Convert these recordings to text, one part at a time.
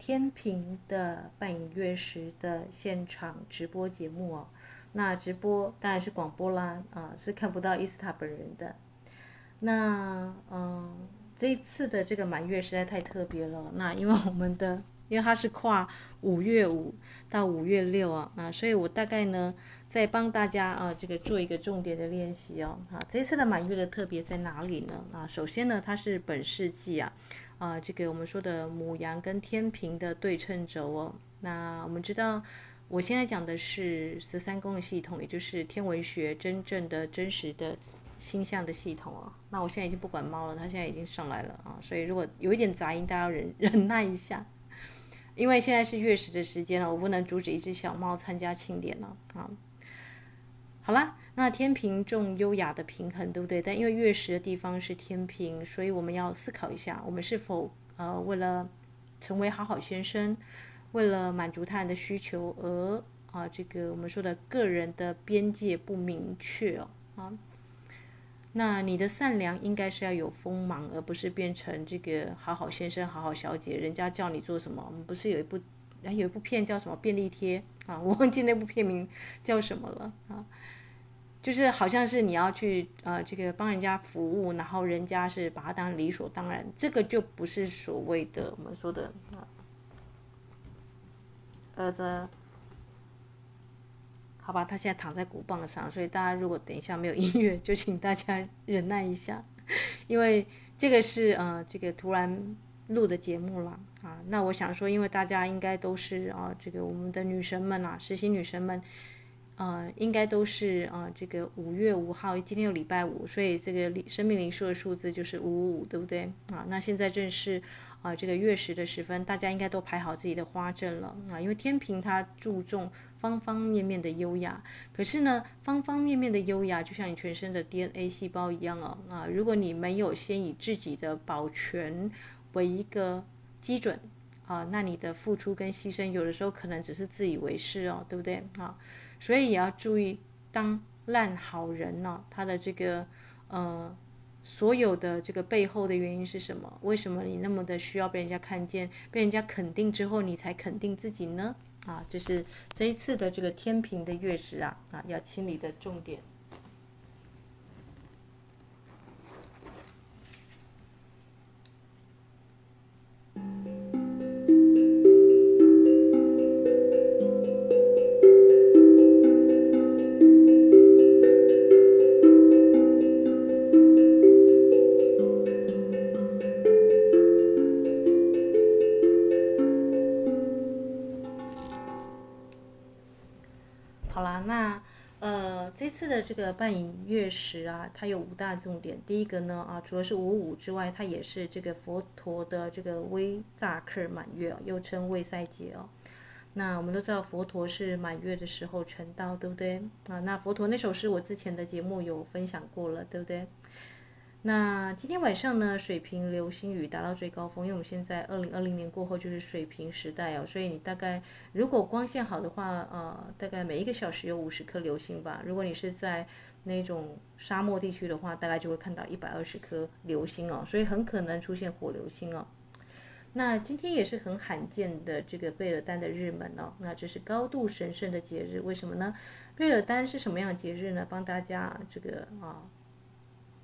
天平的半影月食的现场直播节目哦。那直播当然是广播啦，啊是看不到伊斯塔本人的。那嗯，这一次的这个满月实在太特别了。那因为我们的因为它是跨五月五到五月六啊，啊，所以我大概呢。再帮大家啊，这个做一个重点的练习哦。啊，这次的满月的特别在哪里呢？啊，首先呢，它是本世纪啊，啊，这个我们说的母羊跟天平的对称轴哦。那我们知道，我现在讲的是十三宫的系统，也就是天文学真正的真实的星象的系统哦。那我现在已经不管猫了，它现在已经上来了啊。所以如果有一点杂音，大家忍 忍耐一下，因为现在是月食的时间了，我不能阻止一只小猫参加庆典了啊。好啦，那天平重优雅的平衡，对不对？但因为月食的地方是天平，所以我们要思考一下，我们是否呃为了成为好好先生，为了满足他人的需求而啊、这个我们说的个人的边界不明确哦啊。那你的善良应该是要有锋芒，而不是变成这个好好先生、好好小姐，人家叫你做什么？我们不是有一部有一部片叫什么便利贴啊？我忘记那部片名叫什么了啊？就是好像是你要去呃这个帮人家服务，然后人家是把它当理所当然，这个就不是所谓的我们说的呃的，好吧，他现在躺在鼓棒上，所以大家如果等一下没有音乐，就请大家忍耐一下，因为这个是呃这个突然录的节目了啊。那我想说，因为大家应该都是啊这个我们的女神们啊，实习女神们。呃，应该都是啊、这个五月五号，今天又礼拜五，所以这个生命灵数的数字就是五五五，对不对啊？那现在正是啊、这个月食的时分，大家应该都排好自己的花阵了啊。因为天平它注重方方面面的优雅，可是呢，方方面面的优雅就像你全身的 DNA 细胞一样哦啊，如果你没有先以自己的保全为一个基准啊，那你的付出跟牺牲有的时候可能只是自以为是哦，对不对啊？所以也要注意，当烂好人呢、他的这个呃，所有的这个背后的原因是什么？为什么你那么的需要被人家看见，被人家肯定之后，你才肯定自己呢？啊，就是这一次的这个天平的月食啊啊，要清理的重点。这个半影月食啊，它有五大重点。第一个呢啊，除了是五五之外，它也是这个佛陀的这个威萨克满月，又称卫塞节哦。那我们都知道佛陀是满月的时候成道，对不对啊？那佛陀那首诗我之前的节目有分享过了，对不对？那今天晚上呢，水瓶流星雨达到最高峰，因为我们现在二零二零年过后就是水瓶时代哦，所以你大概如果光线好的话，呃，大概每一个小时有五十颗流星吧。如果你是在那种沙漠地区的话，大概就会看到一百二十颗流星哦，所以很可能出现火流星哦。那今天也是很罕见的这个贝尔丹的日门哦，那这是高度神圣的节日，为什么呢？贝尔丹是什么样的节日呢？帮大家这个啊。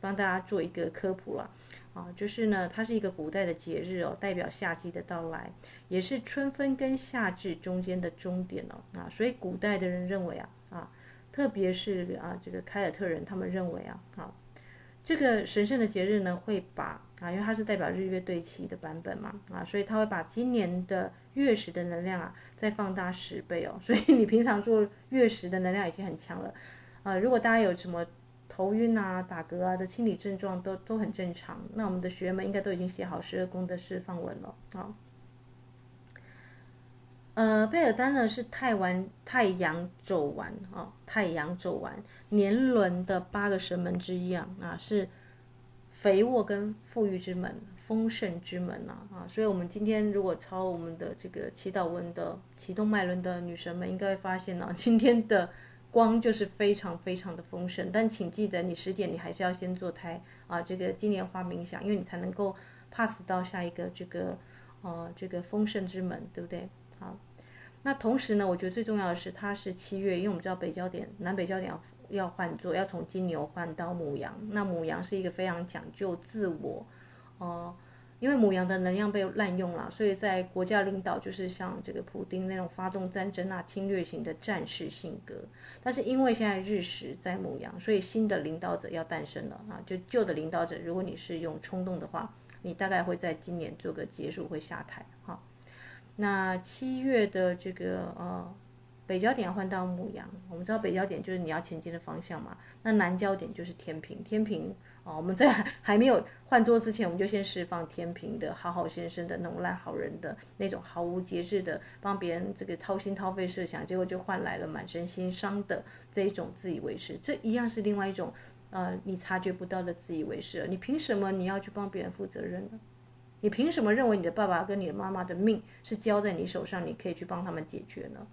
帮大家做一个科普了，啊，就是呢，它是一个古代的节日哦，代表夏季的到来，也是春分跟夏至中间的终点哦，啊，所以古代的人认为啊，啊，特别是啊这个凯尔特人，他们认为啊，啊，这个神圣的节日呢，会把啊，因为它是代表日月对齐的版本嘛，啊，所以它会把今年的月食的能量啊，再放大十倍哦，所以你平常做月食的能量已经很强了，啊，如果大家有什么。头晕啊、打嗝啊的清理症状都都很正常。那我们的学员们应该都已经写好十二宫的释放文了啊。呃，贝尔丹呢是太完太阳走完啊，太阳走完年轮的八个神门之一啊啊，是肥沃跟富裕之门、丰盛之门啊啊。所以，我们今天如果抄我们的这个祈祷文的启动脉轮的女神们，应该会发现呢、今天的。光就是非常非常的丰盛，但请记得，你十点你还是要先做胎啊，这个金莲花冥想，因为你才能够 pass 到下一个这个呃这个丰盛之门，对不对？好，那同时呢，我觉得最重要的是它是七月，因为我们知道北焦点南北焦点要要换座，要从金牛换到母羊，那母羊是一个非常讲究自我，哦、因为母羊的能量被滥用了，所以在国家领导就是像这个普丁那种发动战争啊、侵略型的战士性格。但是因为现在日食在母羊，所以新的领导者要诞生了啊！就旧的领导者，如果你是用冲动的话，你大概会在今年做个结束，会下台哈。那七月的这个呃北焦点换到牧羊，我们知道北焦点就是你要前进的方向嘛。那南焦点就是天平，天平。哦，我们在还没有换桌之前，我们就先释放天平的好好先生的那种烂好人的那种毫无节制的帮别人这个掏心掏肺设想，结果就换来了满身心伤的这一种自以为是，这一样是另外一种呃你察觉不到的自以为是。你凭什么你要去帮别人负责任呢？你凭什么认为你的爸爸跟你的妈妈的命是交在你手上，你可以去帮他们解决呢？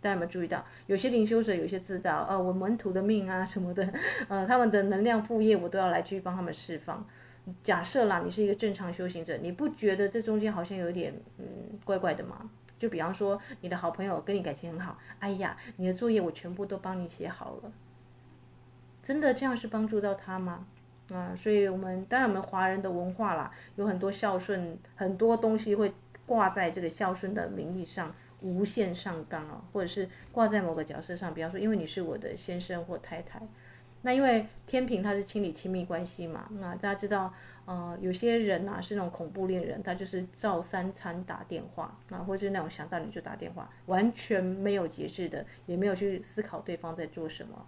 大家有没有注意到，有些灵修者有些自大，呃，我门徒的命啊什么的，呃，他们的能量副业我都要来去帮他们释放。假设啦，你是一个正常修行者，你不觉得这中间好像有点嗯怪怪的吗？就比方说，你的好朋友跟你感情很好，哎呀，你的作业我全部都帮你写好了，真的这样是帮助到他吗？啊、所以我们当然我们华人的文化啦，有很多孝顺，很多东西会挂在这个孝顺的名义上。无限上纲啊，或者是挂在某个角色上，比方说，因为你是我的先生或太太，那因为天平他是清理亲密关系嘛，那大家知道，呃，有些人啊是那种恐怖恋人，他就是照三餐打电话啊，或者是那种想到你就打电话，完全没有节制的，也没有去思考对方在做什么。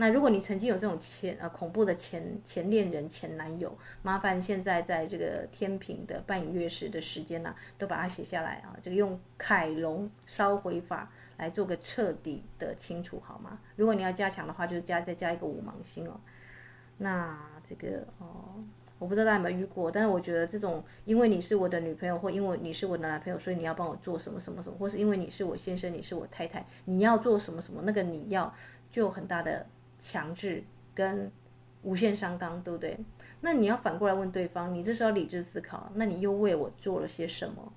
那如果你曾经有这种前呃恐怖的前前恋人前男友，麻烦现在在这个天秤的半影月食的时间呢、都把它写下来啊，这个用凯龙烧毁法来做个彻底的清除好吗？如果你要加强的话，就加再加一个五芒星哦。那这个哦，我不知道大家有没有遇过，但是我觉得这种因为你是我的女朋友，或因为你是我的男朋友，所以你要帮我做什么什么什么，或是因为你是我先生，你是我太太，你要做什么什么，那个你要就很大的。强制跟无限上纲，对不对？那你要反过来问对方，你这时候理智思考，那你又为我做了些什么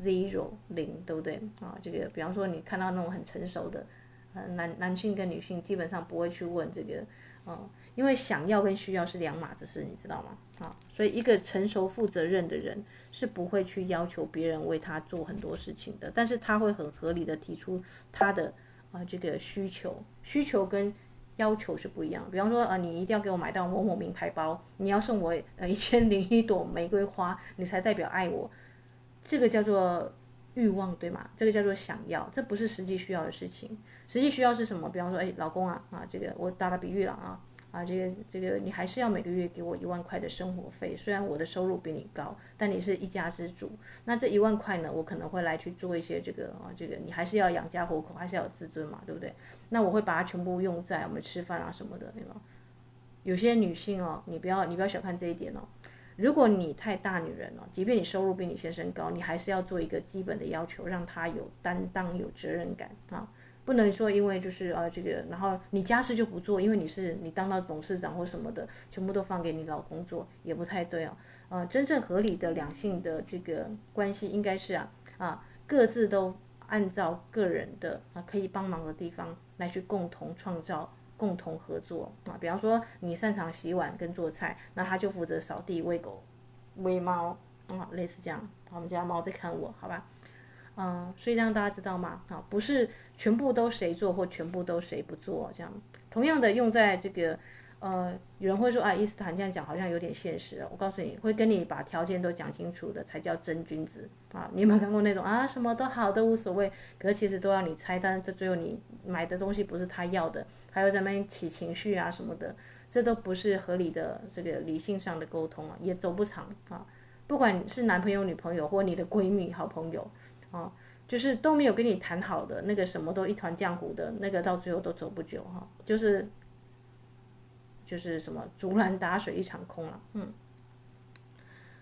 ？Zero 零，对不对？啊，这个比方说你看到那种很成熟的，呃，男男性跟女性基本上不会去问这个，啊，因为想要跟需要是两码子事，你知道吗？啊，所以一个成熟负责任的人是不会去要求别人为他做很多事情的，但是他会很合理的提出他的。啊，这个需求需求跟要求是不一样。比方说，啊，你一定要给我买到某某名牌包，你要送我呃一千零一朵玫瑰花，你才代表爱我。这个叫做欲望，对吗？这个叫做想要，这不是实际需要的事情。实际需要是什么？比方说，哎，老公啊，啊，这个我打打比喻了啊。啊，这个这个，你还是要每个月给我一万块的生活费。虽然我的收入比你高，但你是一家之主。那这一万块呢，我可能会来去做一些这个啊，这个你还是要养家活口，还是要有自尊嘛，对不对？那我会把它全部用在我们吃饭啊什么的，对吧？有些女性哦，你不要你不要小看这一点哦。如果你太大女人了，即便你收入比你先生高，你还是要做一个基本的要求，让他有担当、有责任感啊。不能说因为就是呃这个，然后你家事就不做，因为你是你当到董事长或什么的，全部都放给你老公做，也不太对哦。呃，真正合理的两性的这个关系应该是啊啊各自都按照个人的啊可以帮忙的地方来去共同创造、共同合作啊。比方说你擅长洗碗跟做菜，那他就负责扫地、喂狗、喂猫啊，类似这样。我们家猫在看我，好吧？嗯，所以让大家知道吗？啊，不是全部都谁做或全部都谁不做这样。同样的用在这个，呃，有人会说啊，伊斯坦这样讲好像有点现实。我告诉你会跟你把条件都讲清楚的才叫真君子啊。你有没有看过那种啊，什么都好都无所谓，可是其实都要你拆单，这最后你买的东西不是他要的，还有咱们起情绪啊什么的，这都不是合理的这个理性上的沟通啊，也走不长啊。不管是男朋友、女朋友或你的闺蜜、好朋友。哦，就是都没有跟你谈好的那个什么都一团浆糊的那个，到最后都走不久哈。就是就是什么竹篮打水一场空了。嗯，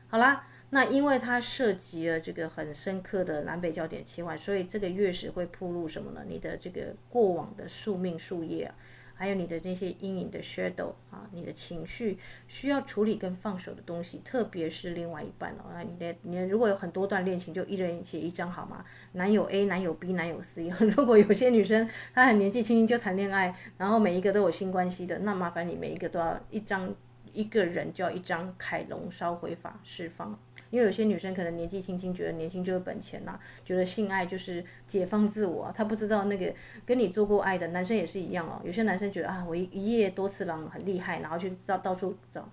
好啦，那因为它涉及了这个很深刻的南北焦点切换，所以这个月食会铺露什么呢？你的这个过往的宿命树叶啊，还有你的那些阴影的 shadow 啊，你的情绪需要处理跟放手的东西，特别是另外一半哦。那你的你如果有很多段恋情，就一人写一张好吗？男友 A、男友 B、男友 C。如果有些女生她很年纪轻轻就谈恋爱，然后每一个都有性关系的，那麻烦你每一个都要一张，一个人就要一张凯龙烧毁法释放。因为有些女生可能年纪轻轻，觉得年轻就是本钱呐、觉得性爱就是解放自我、她不知道那个跟你做过爱的男生也是一样哦。有些男生觉得啊，我一一夜多次郎很厉害，然后去到到处找。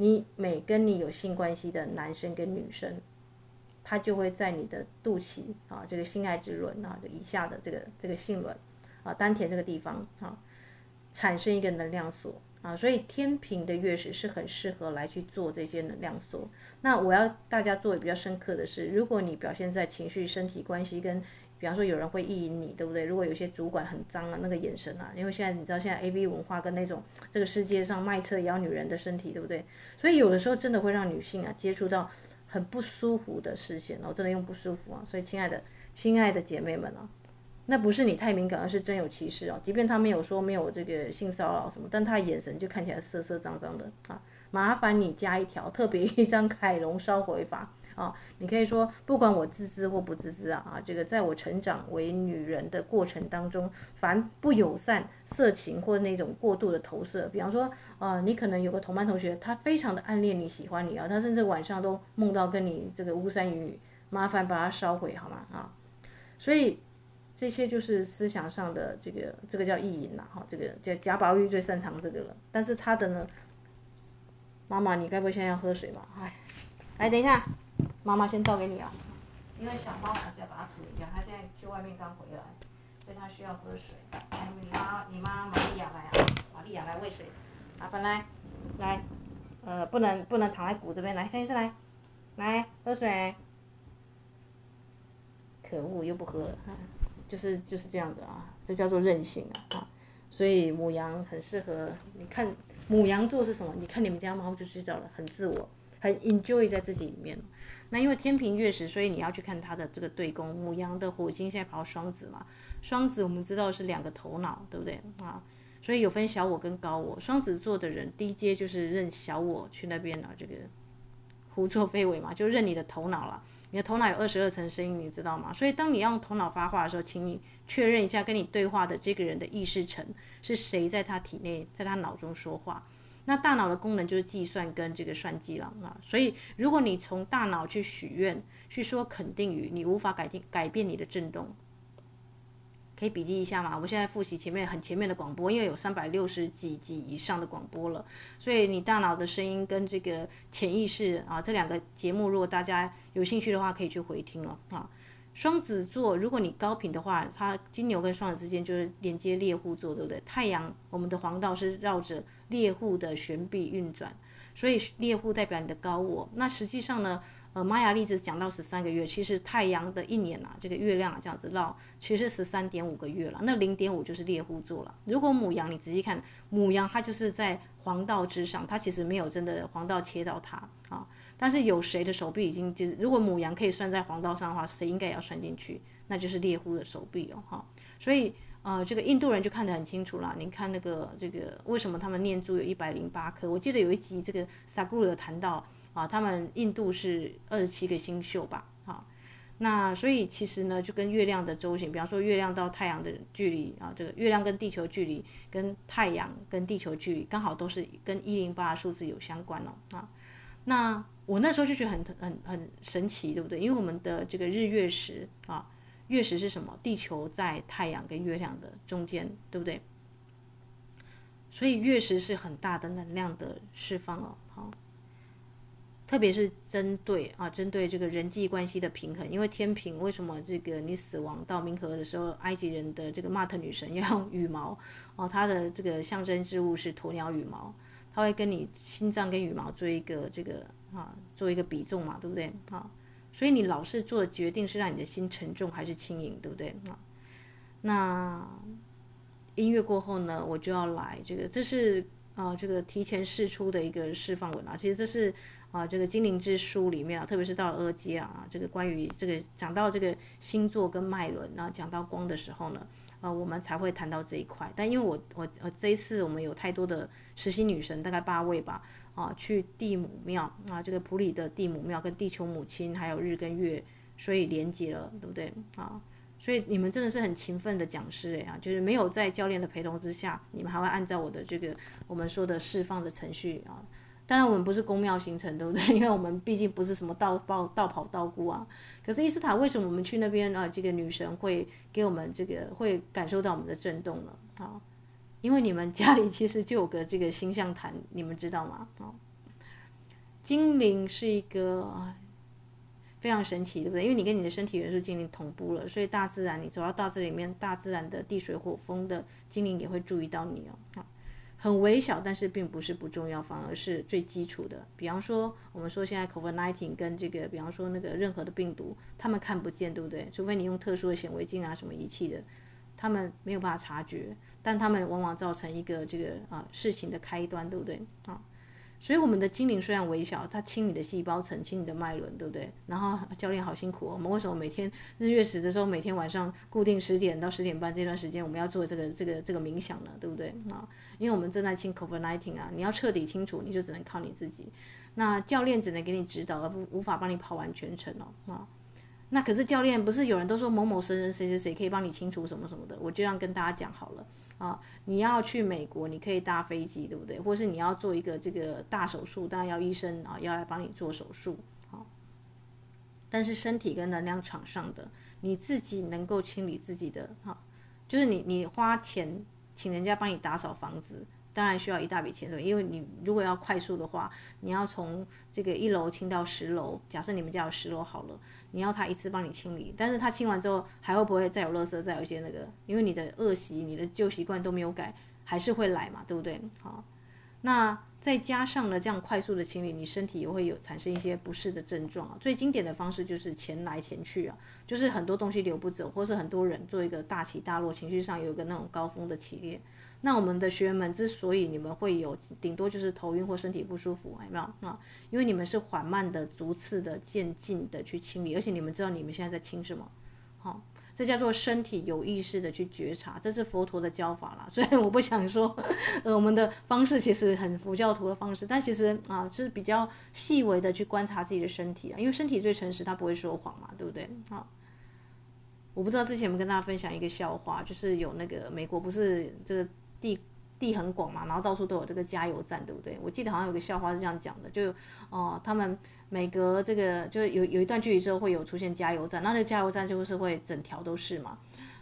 你每跟你有性关系的男生跟女生，他就会在你的肚脐啊，这个性爱之轮啊，这以下的这个这个性轮啊，丹田这个地方啊，产生一个能量锁。啊，所以天平的月食是很适合来去做这些能量锁。那我要大家做的比较深刻的是，如果你表现在情绪、身体关系跟，比方说有人会意淫你，对不对？如果有些主管很脏啊，那个眼神啊，因为现在你知道现在 AV 文化跟那种这个世界上卖车也要女人的身体，对不对？所以有的时候真的会让女性啊接触到很不舒服的视线，哦真的用不舒服啊。所以亲爱的、亲爱的姐妹们啊。那不是你太敏感，而是真有其事哦。即便他没有说没有这个性骚扰什么，但他眼神就看起来色色脏脏的啊。麻烦你加一条，特别一张凯龙烧毁法啊。你可以说，不管我自知或不自知啊啊，这个在我成长为女人的过程当中，凡不友善、色情或那种过度的投射，比方说啊，你可能有个同班同学，他非常的暗恋你，喜欢你啊，他甚至晚上都梦到跟你这个巫山云雨，麻烦把它烧毁好吗啊？所以。这些就是思想上的这个，这个叫意淫呐，哈，这个叫贾宝玉最擅长这个了。但是他的呢，妈妈，你该不会现在要喝水吧？哎，来等一下，妈妈先倒给你啊。因为小猫还是要把它处理掉，它现在去外面刚回来，所以它需要喝水。来，你妈，你妈玛利亚来啊，玛利亚来喂水。啊，本来，来，呃，不能不能躺在骨这边，来，下一次来，来喝水。可恶，又不喝了。就是就是这样子啊，这叫做任性啊啊，所以母羊很适合。你看母羊座是什么？你看你们家猫就知道了，很自我，很 enjoy 在自己里面。那因为天平月食，所以你要去看它的这个对宫。母羊的火星现在跑到双子嘛，双子我们知道是两个头脑，对不对啊？所以有分小我跟高我。双子座的人低阶就是认小我去那边啊，这个胡作非为嘛，就认你的头脑了。你的头脑有二十二层声音，你知道吗？所以当你要用头脑发话的时候，请你确认一下跟你对话的这个人的意识层是谁在他体内，在他脑中说话。那大脑的功能就是计算跟这个算计了啊。所以如果你从大脑去许愿，去说肯定语，你无法改变改变你的震动。可以笔记一下吗？我现在复习前面很前面的广播，因为有三百六十几集以上的广播了，所以你大脑的声音跟这个潜意识啊，这两个节目，如果大家有兴趣的话，可以去回听了啊。双子座，如果你高频的话，它金牛跟双子之间就是连接猎户座，对不对？太阳，我们的黄道是绕着猎户的旋臂运转，所以猎户代表你的高我。那实际上呢？呃，玛雅历只讲到十三个月，其实太阳的一年啊，这个月亮啊这样子绕，其实十三点五个月了。那零点五就是猎户座了。如果母羊，你仔细看，母羊它就是在黄道之上，它其实没有真的黄道切到它啊。但是有谁的手臂已经就是，如果母羊可以算在黄道上的话，谁应该也要算进去？那就是猎户的手臂哦，哈。所以呃，这个印度人就看得很清楚了。你看那个这个为什么他们念珠有一百零八颗？我记得有一集这个萨古鲁有谈到。啊，他们印度是二十七个星宿吧？好，那所以其实呢，就跟月亮的周行，比方说月亮到太阳的距离啊，这个月亮跟地球距离，跟太阳跟地球距离刚好都是跟一零八数字有相关哦。啊，那我那时候就觉得很很很神奇，对不对？因为我们的这个日月食啊，月食是什么？地球在太阳跟月亮的中间，对不对？所以月食是很大的能量的释放哦。特别是针对啊，针对这个人际关系的平衡，因为天秤为什么这个你死亡到冥河的时候，埃及人的这个马特女神要用羽毛哦，她的这个象征之物是鸵鸟羽毛，她会跟你心脏跟羽毛做一个这个啊，做一个比重嘛，对不对啊？所以你老是做决定是让你的心沉重还是轻盈，对不对啊？那音乐过后呢，我就要来这个，这是。啊，这个提前释出的一个释放文啊，其实这是啊，这个精灵之书里面啊，特别是到了二阶啊，这个关于这个讲到这个星座跟脉轮，然后讲到光的时候呢，呃，我们才会谈到这一块。但因为我我呃这一次我们有太多的实习女神，大概八位吧，啊，去地母庙啊，这个普里的地母庙跟地球母亲还有日跟月，所以连接了，对不对啊？所以你们真的是很勤奋的讲师哎啊，就是没有在教练的陪同之下，你们还会按照我的这个我们说的释放的程序啊。当然，我们不是宫庙行程，对不对？因为我们毕竟不是什么道道道跑道姑啊。可是伊斯塔为什么我们去那边啊？这个女神会给我们这个会感受到我们的震动呢？啊，因为你们家里其实就有个这个星象坛，你们知道吗？啊，精灵是一个非常神奇，对不对？因为你跟你的身体元素精灵同步了，所以大自然你走到大自然里面，大自然的地水火风的精灵也会注意到你哦。很微小，但是并不是不重要，反而是最基础的。比方说，我们说现在 COVID-19 跟这个，比方说那个任何的病毒，他们看不见，对不对？除非你用特殊的显微镜啊什么仪器的，他们没有办法察觉，但他们往往造成一个这个啊事情的开端，对不对？啊。所以我们的精灵虽然微小，它清你的细胞层，清你的脉轮，对不对？然后教练好辛苦哦。我们为什么每天日月食的时候，每天晚上固定十点到十点半这段时间，我们要做这个这个这个冥想呢？对不对啊？因为我们正在清 COVID-19 啊，你要彻底清楚，你就只能靠你自己。那教练只能给你指导，而不无法帮你跑完全程哦啊。那可是教练不是有人都说某某神人谁谁谁可以帮你清除什么什么的，我就这样跟大家讲好了。啊，你要去美国，你可以搭飞机，对不对？或是你要做一个这个大手术，当然要医生啊，要来帮你做手术。好，但是身体跟能量场上的，你自己能够清理自己的，哈，就是你你花钱请人家帮你打扫房子。当然需要一大笔钱，对，因为你如果要快速的话，你要从这个一楼清到十楼。假设你们家有十楼好了，你要他一次帮你清理，但是他清完之后还会不会再有垃圾，再有一些那个？因为你的恶习、你的旧习惯都没有改，还是会来嘛，对不对？好，那再加上了这样快速的清理，你身体也会有产生一些不适的症状啊。最经典的方式就是钱来钱去啊，就是很多东西流不走，或是很多人做一个大起大落，情绪上有一个那种高峰的起跌。那我们的学员们之所以你们会有顶多就是头晕或身体不舒服，有没有啊？因为你们是缓慢的、逐次的、渐进的去清理，而且你们知道你们现在在清什么，好，这叫做身体有意识的去觉察，这是佛陀的教法啦。所以我不想说，呃，我们的方式其实很佛教徒的方式，但其实啊，是比较细微的去观察自己的身体啊，因为身体最诚实，它不会说谎嘛，对不对？好。我不知道之前有没有跟大家分享一个笑话，就是有那个美国不是这个。地地很广嘛，然后到处都有这个加油站，对不对？我记得好像有个笑话是这样讲的，就哦、他们每隔这个就有有一段距离之后会有出现加油站，那这个加油站就是会整条都是嘛。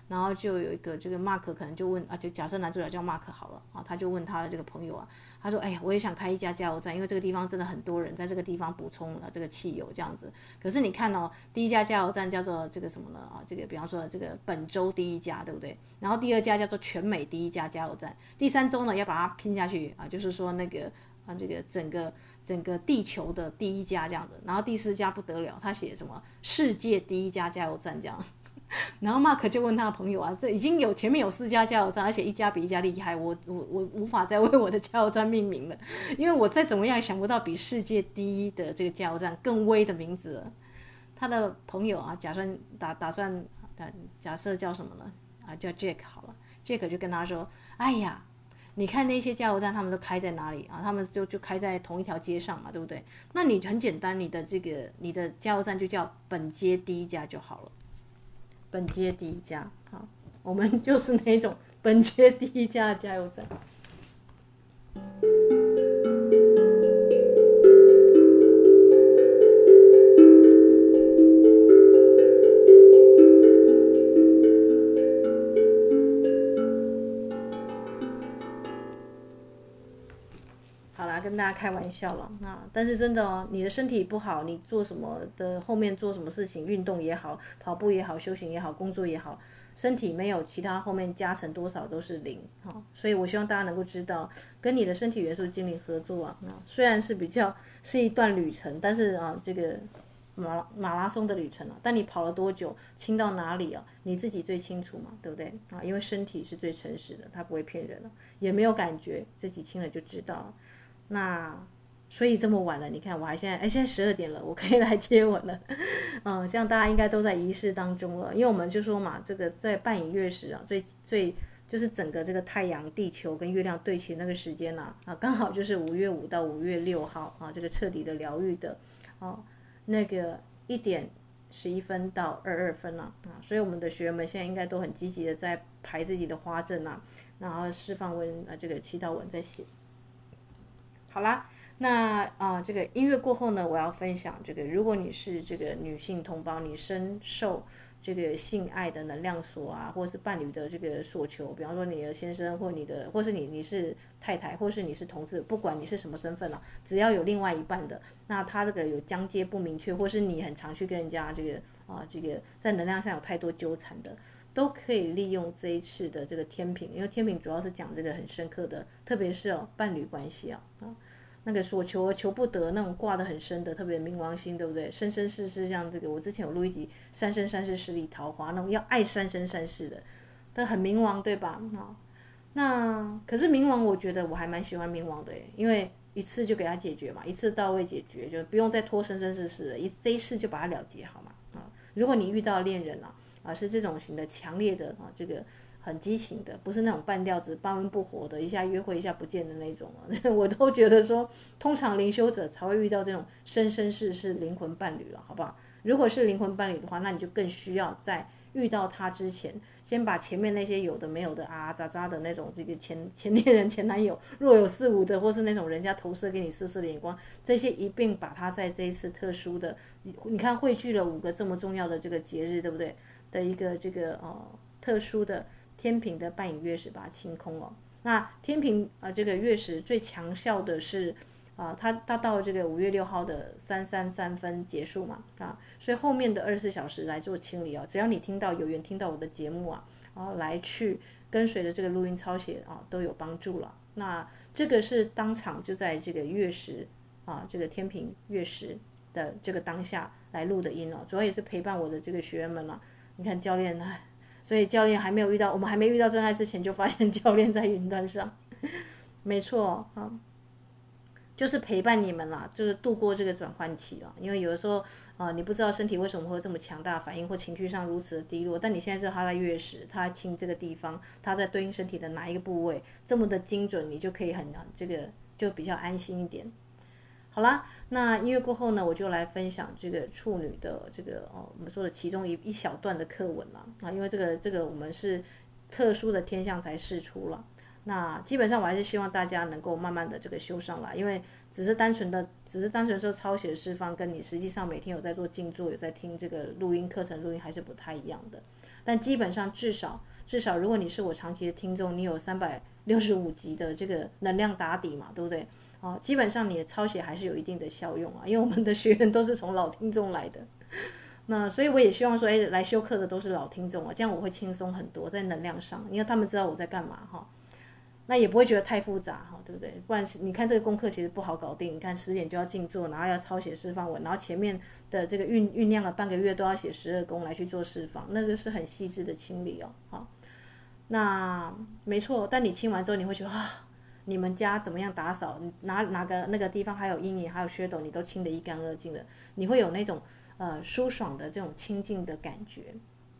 然后就有一个这个 Mark 可能就问啊，就假设男主角叫 Mark 好了啊，他就问他的这个朋友啊，他说：“哎呀，我也想开一家加油站，因为这个地方真的很多人在这个地方补充了这个汽油这样子。可是你看哦，第一家加油站叫做这个什么呢？啊，这个比方说这个本州第一家，对不对？然后第二家叫做全美第一家加油站，第三周呢要把它拼下去啊，就是说那个啊这个整个整个地球的第一家这样子。然后第四家不得了，他写什么世界第一家加油站这样。” 然后 Mark 就问他的朋友啊，这已经有前面有四家加油站，而且一家比一家厉害，我我我无法再为我的加油站命名了，因为我再怎么样也想不到比世界第一的这个加油站更威的名字。他的朋友啊，打算打打算假设叫什么呢？啊，叫 Jack 好了，Jack 就跟他说，哎呀，你看那些加油站，他们都开在哪里啊？他们就就开在同一条街上嘛，对不对？那你很简单，你的这个你的加油站就叫本街第一家就好了。本街第一家，好，我们就是那种本街第一家的加油站。跟大家开玩笑了，啊但是真的哦，你的身体不好，你做什么的后面做什么事情，运动也好，跑步也好，修行也好，工作也好，身体没有其他后面加成多少都是零哈。所以我希望大家能够知道，跟你的身体元素精灵合作啊，虽然是比较是一段旅程，但是啊，这个马马拉松的旅程啊，但你跑了多久，清到哪里啊，你自己最清楚嘛，对不对啊？因为身体是最诚实的，它不会骗人了，也没有感觉，自己清了就知道。那所以这么晚了，你看我还现在，哎，现在十二点了，我可以来接吻了，嗯，这样大家应该都在仪式当中了，因为我们就说嘛，这个在半影月时啊，最最就是整个这个太阳、地球跟月亮对齐那个时间呐，啊，刚好就是五月五到五月六号啊，这个彻底的疗愈的，啊，那个一点十一分到二二分了啊，所以我们的学员们现在应该都很积极的在排自己的花阵呐，然后释放文啊，这个祈祷文在写，好啦。那啊，这个音乐过后呢，我要分享这个，如果你是这个女性同胞，你深受这个性爱的能量所啊，或是伴侣的这个所求，比方说你的先生或你的，或是你你是太太，或是你是同志，不管你是什么身份了，只要有另外一半的，那他这个有交接不明确，或是你很常去跟人家这个啊，这个在能量上有太多纠缠的，都可以利用这一次的这个天平，因为天平主要是讲这个很深刻的，特别是哦伴侣关系啊啊。那个所求而求不得，那种挂得很深的，特别冥王星，对不对？生生世世像这个，我之前有录一集《三生三世十里桃花》，那种要爱三生三世的，但很冥王，对吧？啊，那可是冥王，我觉得我还蛮喜欢冥王的，因为一次就给他解决嘛，一次到位解决，就不用再拖生生世世的，一这一次就把它了结好嘛。啊，如果你遇到恋人啊，啊是这种型的强烈的啊，这个。很激情的，不是那种半吊子、半温不火的，一下约会一下不见的那种。我都觉得说，通常灵修者才会遇到这种生生世世灵魂伴侣了，好不好？如果是灵魂伴侣的话，那你就更需要在遇到他之前，先把前面那些有的没有的啊渣渣的那种这个前前恋人、前男友若有似无的，或是那种人家投射给你色色的眼光，这些一并把它在这一次特殊的，你看汇聚了五个这么重要的这个节日，对不对？的一个这个呃特殊的。天平的半影月食把它清空了。那天平啊、呃，这个月食最强效的是啊、它它到这个五月六号的三三三分结束嘛啊，所以后面的二十四小时来做清理哦。只要你听到有缘听到我的节目啊，然后来去跟随着这个录音抄写啊，都有帮助了。那这个是当场就在这个月食啊，这个天平月食的这个当下来录的音哦，主要也是陪伴我的这个学员们了。你看教练呢？所以教练还没有遇到，我们还没遇到真爱之前，就发现 教练在云端上，没错啊，就是陪伴你们啦，就是度过这个转换期了。因为有的时候啊，你不知道身体为什么会这么强大反应，或情绪上如此的低落，但你现在知道他在月食，他在清这个地方，他在对应身体的哪一个部位，这么的精准，你就可以很这个就比较安心一点。好啦，那音乐过后呢，我就来分享这个处女的这个哦，我们说的其中一一小段的课文了啊，因为这个这个我们是特殊的天象才释出了，那基本上我还是希望大家能够慢慢的这个修上来，因为只是单纯的，只是单纯说抄写释放，跟你实际上每天有在做静坐，有在听这个录音课程录音还是不太一样的，但基本上至少至少如果你是我长期的听众，你有三百六十五集的这个能量打底嘛，对不对？哦，基本上你的抄写还是有一定的效用啊，因为我们的学员都是从老听众来的，那所以我也希望说，哎，来修课的都是老听众啊，这样我会轻松很多在能量上，因为他们知道我在干嘛哈，那也不会觉得太复杂哈，对不对？不然你看这个功课其实不好搞定，你看十点就要静坐，然后要抄写释放文，然后前面的这个酝酝酿了半个月都要写十二宫来去做释放，那个是很细致的清理哦，好，那没错，但你清完之后你会觉得啊。你们家怎么样打扫？哪哪个那个地方还有阴影，还有血斗，你都清得一干二净的，你会有那种呃舒爽的这种清净的感觉。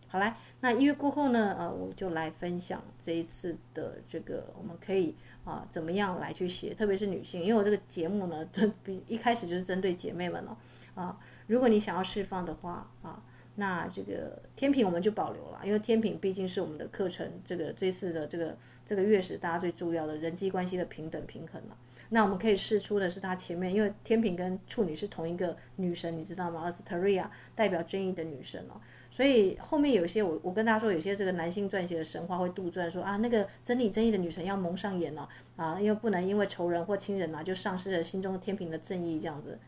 好来，那一月过后呢，呃，我就来分享这一次的这个，我们可以啊、怎么样来去写，特别是女性，因为我这个节目呢，比 一开始就是针对姐妹们了啊。如果你想要释放的话啊。那这个天平我们就保留了，因为天平毕竟是我们的课程，这个这次的这个这个月食，大家最重要的人际关系的平等平衡了。那我们可以试出的是它前面，因为天平跟处女是同一个女神，你知道吗？Asteria 代表正义的女神哦，所以后面有些我我跟大家说，有些这个男性撰写的神话会杜撰说啊，那个真理正义的女神要蒙上眼了啊，因为不能因为仇人或亲人啊就丧失了心中天平的正义这样子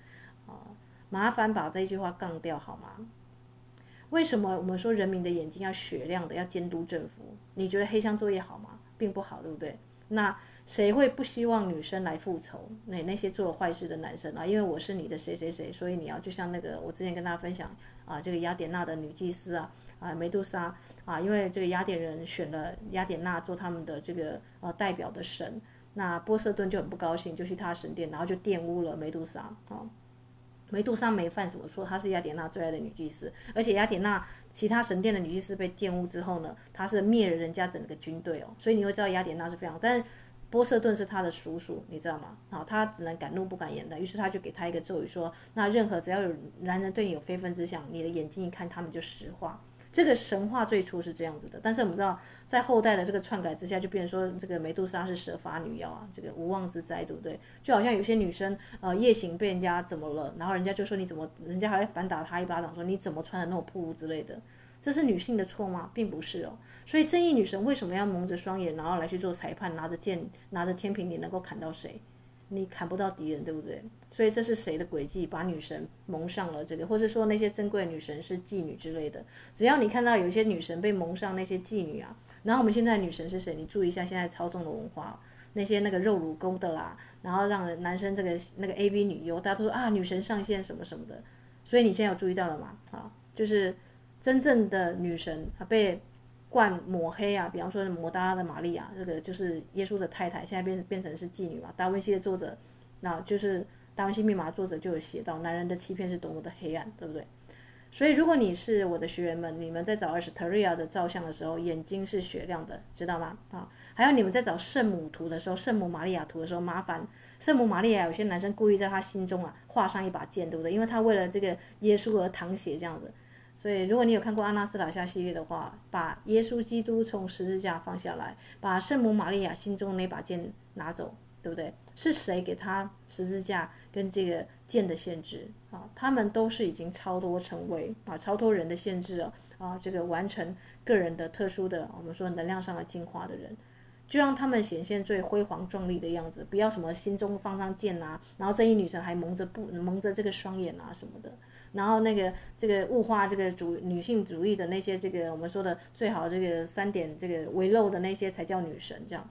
啊，麻烦把这一句话杠掉好吗？为什么我们说人民的眼睛要雪亮的，要监督政府？你觉得黑箱作业好吗？并不好，对不对？那谁会不希望女生来复仇？那那些做了坏事的男生啊，因为我是你的谁谁谁，所以你要就像那个我之前跟大家分享啊，这个雅典娜的女祭司啊，啊梅杜莎啊，因为这个雅典人选了雅典娜做他们的这个呃代表的神，那波塞顿就很不高兴，就去他神殿，然后就玷污了梅杜莎。啊，梅杜莎没犯什么错，她是雅典娜最爱的女祭司，而且雅典娜其他神殿的女祭司被玷污之后呢，她是灭了人家整个军队哦，所以你会知道雅典娜是非常，但。波塞顿是她的叔叔，你知道吗？好，她只能敢怒不敢言的，于是她就给他一个咒语说：那任何只要有男人对你有非分之想，你的眼睛一看，他们就石化。这个神话最初是这样子的，但是我们知道，在后代的这个篡改之下，就变成说这个梅杜莎是蛇发女妖啊，这个无妄之灾，对不对？就好像有些女生呃夜行被人家怎么了，然后人家就说你怎么，人家还会反打她一巴掌，说你怎么穿的那么破之类的。这是女性的错吗？并不是哦。所以正义女神为什么要蒙着双眼，然后来去做裁判，拿着剑，拿着天平，你能够砍到谁？你砍不到敌人，对不对？所以这是谁的诡计，把女神蒙上了这个，或是说那些珍贵女神是妓女之类的？只要你看到有一些女神被蒙上那些妓女啊，然后我们现在女神是谁？你注意一下现在操纵的文化，那些那个肉乳沟的啦，然后让男生这个那个 AV 女优，大家都说啊女神上线什么什么的，所以你现在有注意到了吗？啊，就是。真正的女神啊，被灌抹黑啊，比方说抹达拉的玛利亚，这个就是耶稣的太太，现在变变成是妓女嘛。达文西的作者，那就是达文西密码作者就有写到，男人的欺骗是多么的黑暗，对不对？所以如果你是我的学员们，你们在找 Ashtaria 的照相的时候，眼睛是雪亮的，知道吗？啊，还有你们在找圣母图的时候，圣母玛利亚图的时候，麻烦圣母玛利亚，有些男生故意在他心中啊画上一把剑，对不对？因为他为了这个耶稣而淌血这样子。所以，如果你有看过阿纳斯塔夏系列的话，把耶稣基督从十字架放下来，把圣母玛利亚心中那把剑拿走，对不对？是谁给他十字架跟这个剑的限制啊？他们都是已经超脱成为啊，超脱人的限制了啊，这个完成个人的特殊的我们说能量上的进化的人，就让他们显现最辉煌壮丽的样子，不要什么心中放上剑啊，然后正义女神还蒙着不蒙着这个双眼啊什么的。然后那个这个物化这个主女性主义的那些这个我们说的最好这个三点这个围漏的那些才叫女神这样，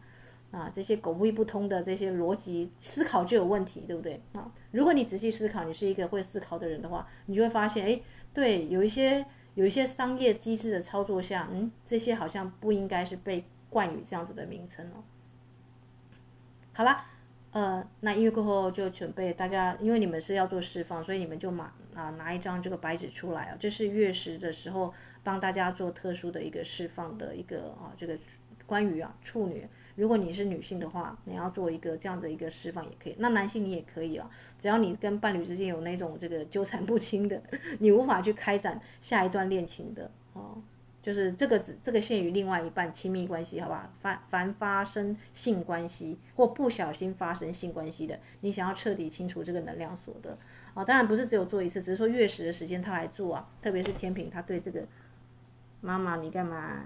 啊这些狗屁不通的这些逻辑思考就有问题，对不对啊？如果你仔细思考，你是一个会思考的人的话，你就会发现，哎，对，有一些有一些商业机制的操作下，嗯，这些好像不应该是被冠以这样子的名称哦。好啦。呃，那音乐过后就准备大家，因为你们是要做释放，所以你们就马啊拿一张这个白纸出来啊，这是月食的时候帮大家做特殊的一个释放的一个啊这个关于啊处女，如果你是女性的话，你要做一个这样的一个释放也可以，那男性你也可以啊，只要你跟伴侣之间有那种这个纠缠不清的，你无法去开展下一段恋情的哦。就是这个只这个限于另外一半亲密关系，好吧？凡凡发生性关系或不小心发生性关系的，你想要彻底清除这个能量锁的啊，当然不是只有做一次，只是说月食的时间他来做啊。特别是天平，他对这个妈妈，你干嘛？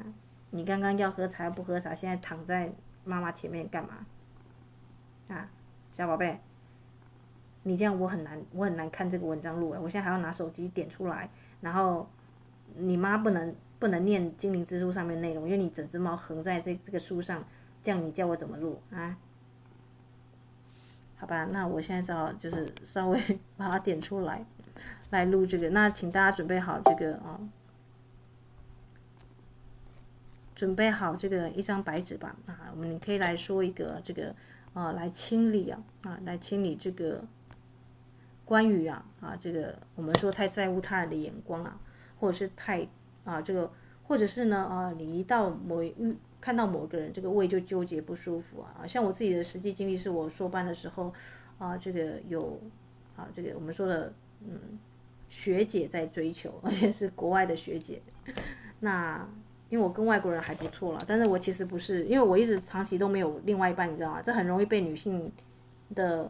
你刚刚要喝茶不喝茶？现在躺在妈妈前面干嘛？啊，小宝贝，你这样我很难，我很难看这个文章录哎，我现在还要拿手机点出来，然后你妈不能。不能念精灵之书上面内容，因为你整只猫横在这这个书上，这样你叫我怎么录啊？好吧，那我现在只好就是稍微 把它点出来，来录这个。那请大家准备好这个啊，准备好这个一张白纸吧。啊，我们你可以来说一个这个啊，来清理啊啊，来清理这个关于啊啊这个我们说太在乎他人的眼光啊，或者是太。啊，这个或者是呢，啊，你一到某一看到某个人，这个胃就纠结不舒服啊。像我自己的实际经历是，我硕班的时候，啊，这个有啊，这个我们说的，嗯，学姐在追求，而且是国外的学姐。那因为我跟外国人还不错啦，但是我其实不是，因为我一直长期都没有另外一半，你知道吗？这很容易被女性的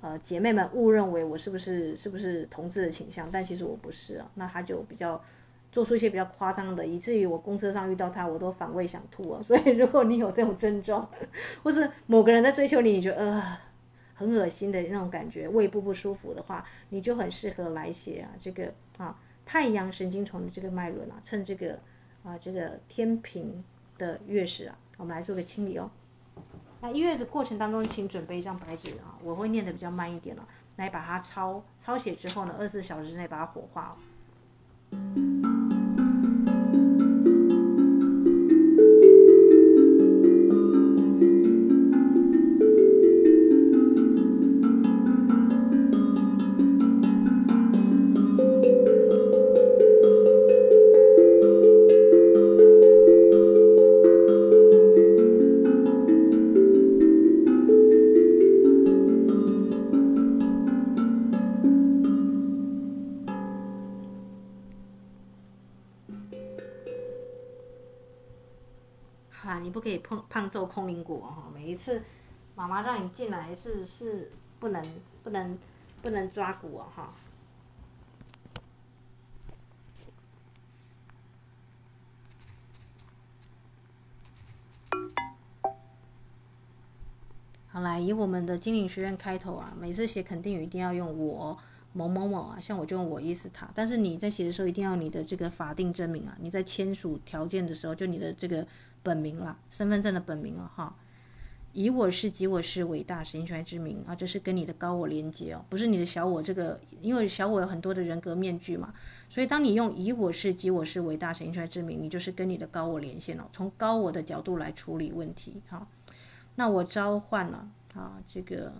呃姐妹们误认为我是不是是不是同志的倾向，但其实我不是啊。那他就比较。做出一些比较夸张的，以至于我公车上遇到他，我都反胃想吐啊。所以如果你有这种症状，或是某个人在追求你，你觉得呃很恶心的那种感觉，胃部不舒服的话，你就很适合来写啊这个啊太阳神经丛的这个脉轮啊，趁这个啊这个天平的月食啊，我们来做个清理哦。那音乐的过程当中，请准备一张白纸啊，我会念得比较慢一点了，来把它抄抄写之后呢，二十四小时之内把它火化哦。空灵果哈。每一次妈妈让你进来是是不能不能不能抓鼓哦哈。好，来以我们的精灵学院开头啊，每次写肯定语一定要用我某某某啊，像我就用我伊斯塔。但是你在写的时候一定要你的这个法定真名啊，你在签署条件的时候就你的这个本名啦，身份证的本名了哈。以我是及我是伟大神权之名啊，这是跟你的高我连接哦，不是你的小我这个，因为小我有很多的人格面具嘛，所以当你用以我是及我是伟大神权之名，你就是跟你的高我连线哦，从高我的角度来处理问题哈。那我召唤了啊，这个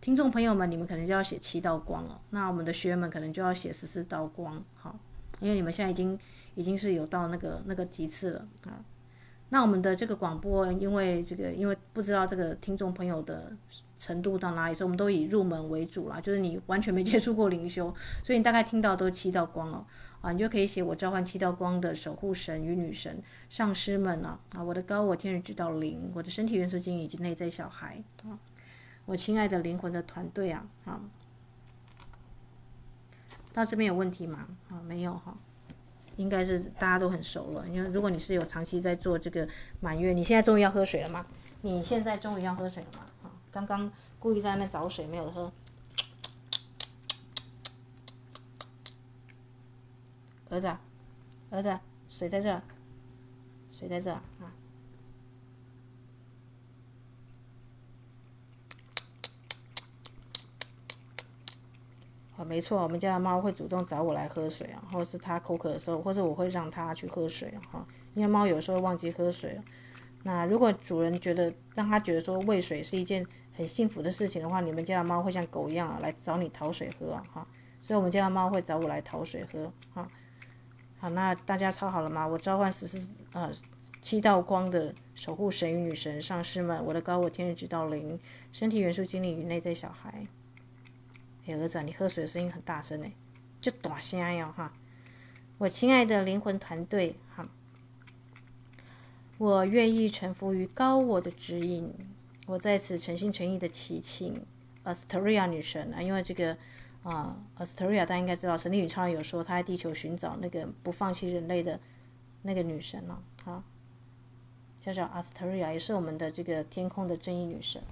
听众朋友们，你们可能就要写七道光了。那我们的学员们可能就要写十四道光，好，因为你们现在已经已经是有到那个那个级次了啊。那我们的这个广播，因为这个因为不知道这个听众朋友的程度到哪里，所以我们都以入门为主啦，就是你完全没接触过灵修，所以你大概听到都七道光了。啊，你就可以写我召唤七道光的守护神与女神、上师们啊，啊，我的高我天人指导灵，我的身体元素精以及内在小孩啊，我亲爱的灵魂的团队啊，啊，到这边有问题吗？啊，没有哈，应该是大家都很熟了。因为如果你是有长期在做这个满月，你现在终于要喝水了吗？你现在终于要喝水了吗？啊，刚刚故意在那边找水没有喝。儿子，儿子，水在这，水在这啊！没错，我们家的猫会主动找我来喝水啊，或者是它口渴的时候，或者我会让它去喝水啊。哈，因为猫有时候忘记喝水。那如果主人觉得让它觉得说喂水是一件很幸福的事情的话，你们家的猫会像狗一样啊，来找你讨水喝啊！哈，所以我们家的猫会找我来讨水喝啊。好，那大家抄好了吗？我召唤十四呃七道光的守护神与女神上师们，我的高我天日指导灵，身体元素精灵与内在小孩。哎，儿子，你喝水的声音很大声哎，就大声哟哈！我亲爱的灵魂团队哈，我愿意臣服于高我的指引，我在此诚心诚意的祈请 Asteria 女神啊，因为这个。啊，Asteria，大家应该知道，神力女超人有说她在地球寻找那个不放弃人类的那个女神了，啊，叫叫 Asteria，也是我们的这个天空的正义女神。